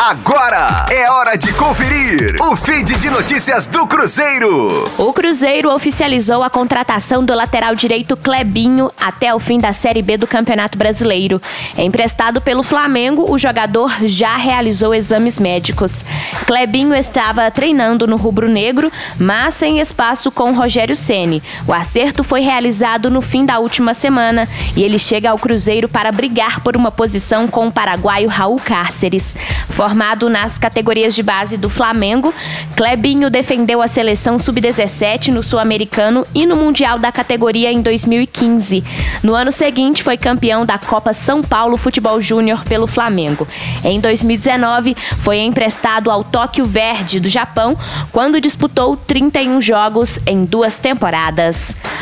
Agora é hora de conferir o feed de notícias do Cruzeiro. O Cruzeiro oficializou a contratação do lateral direito Clebinho até o fim da Série B do Campeonato Brasileiro. Emprestado pelo Flamengo, o jogador já realizou exames médicos. Clebinho estava treinando no rubro-negro, mas sem espaço com Rogério Ceni. O acerto foi realizado no fim da última semana e ele chega ao Cruzeiro para brigar por uma posição com o paraguaio Raul Cárceres. Formado nas categorias de base do Flamengo, Clebinho defendeu a seleção sub-17 no Sul-Americano e no Mundial da categoria em 2015. No ano seguinte, foi campeão da Copa São Paulo Futebol Júnior pelo Flamengo. Em 2019, foi emprestado ao Tóquio Verde do Japão, quando disputou 31 jogos em duas temporadas.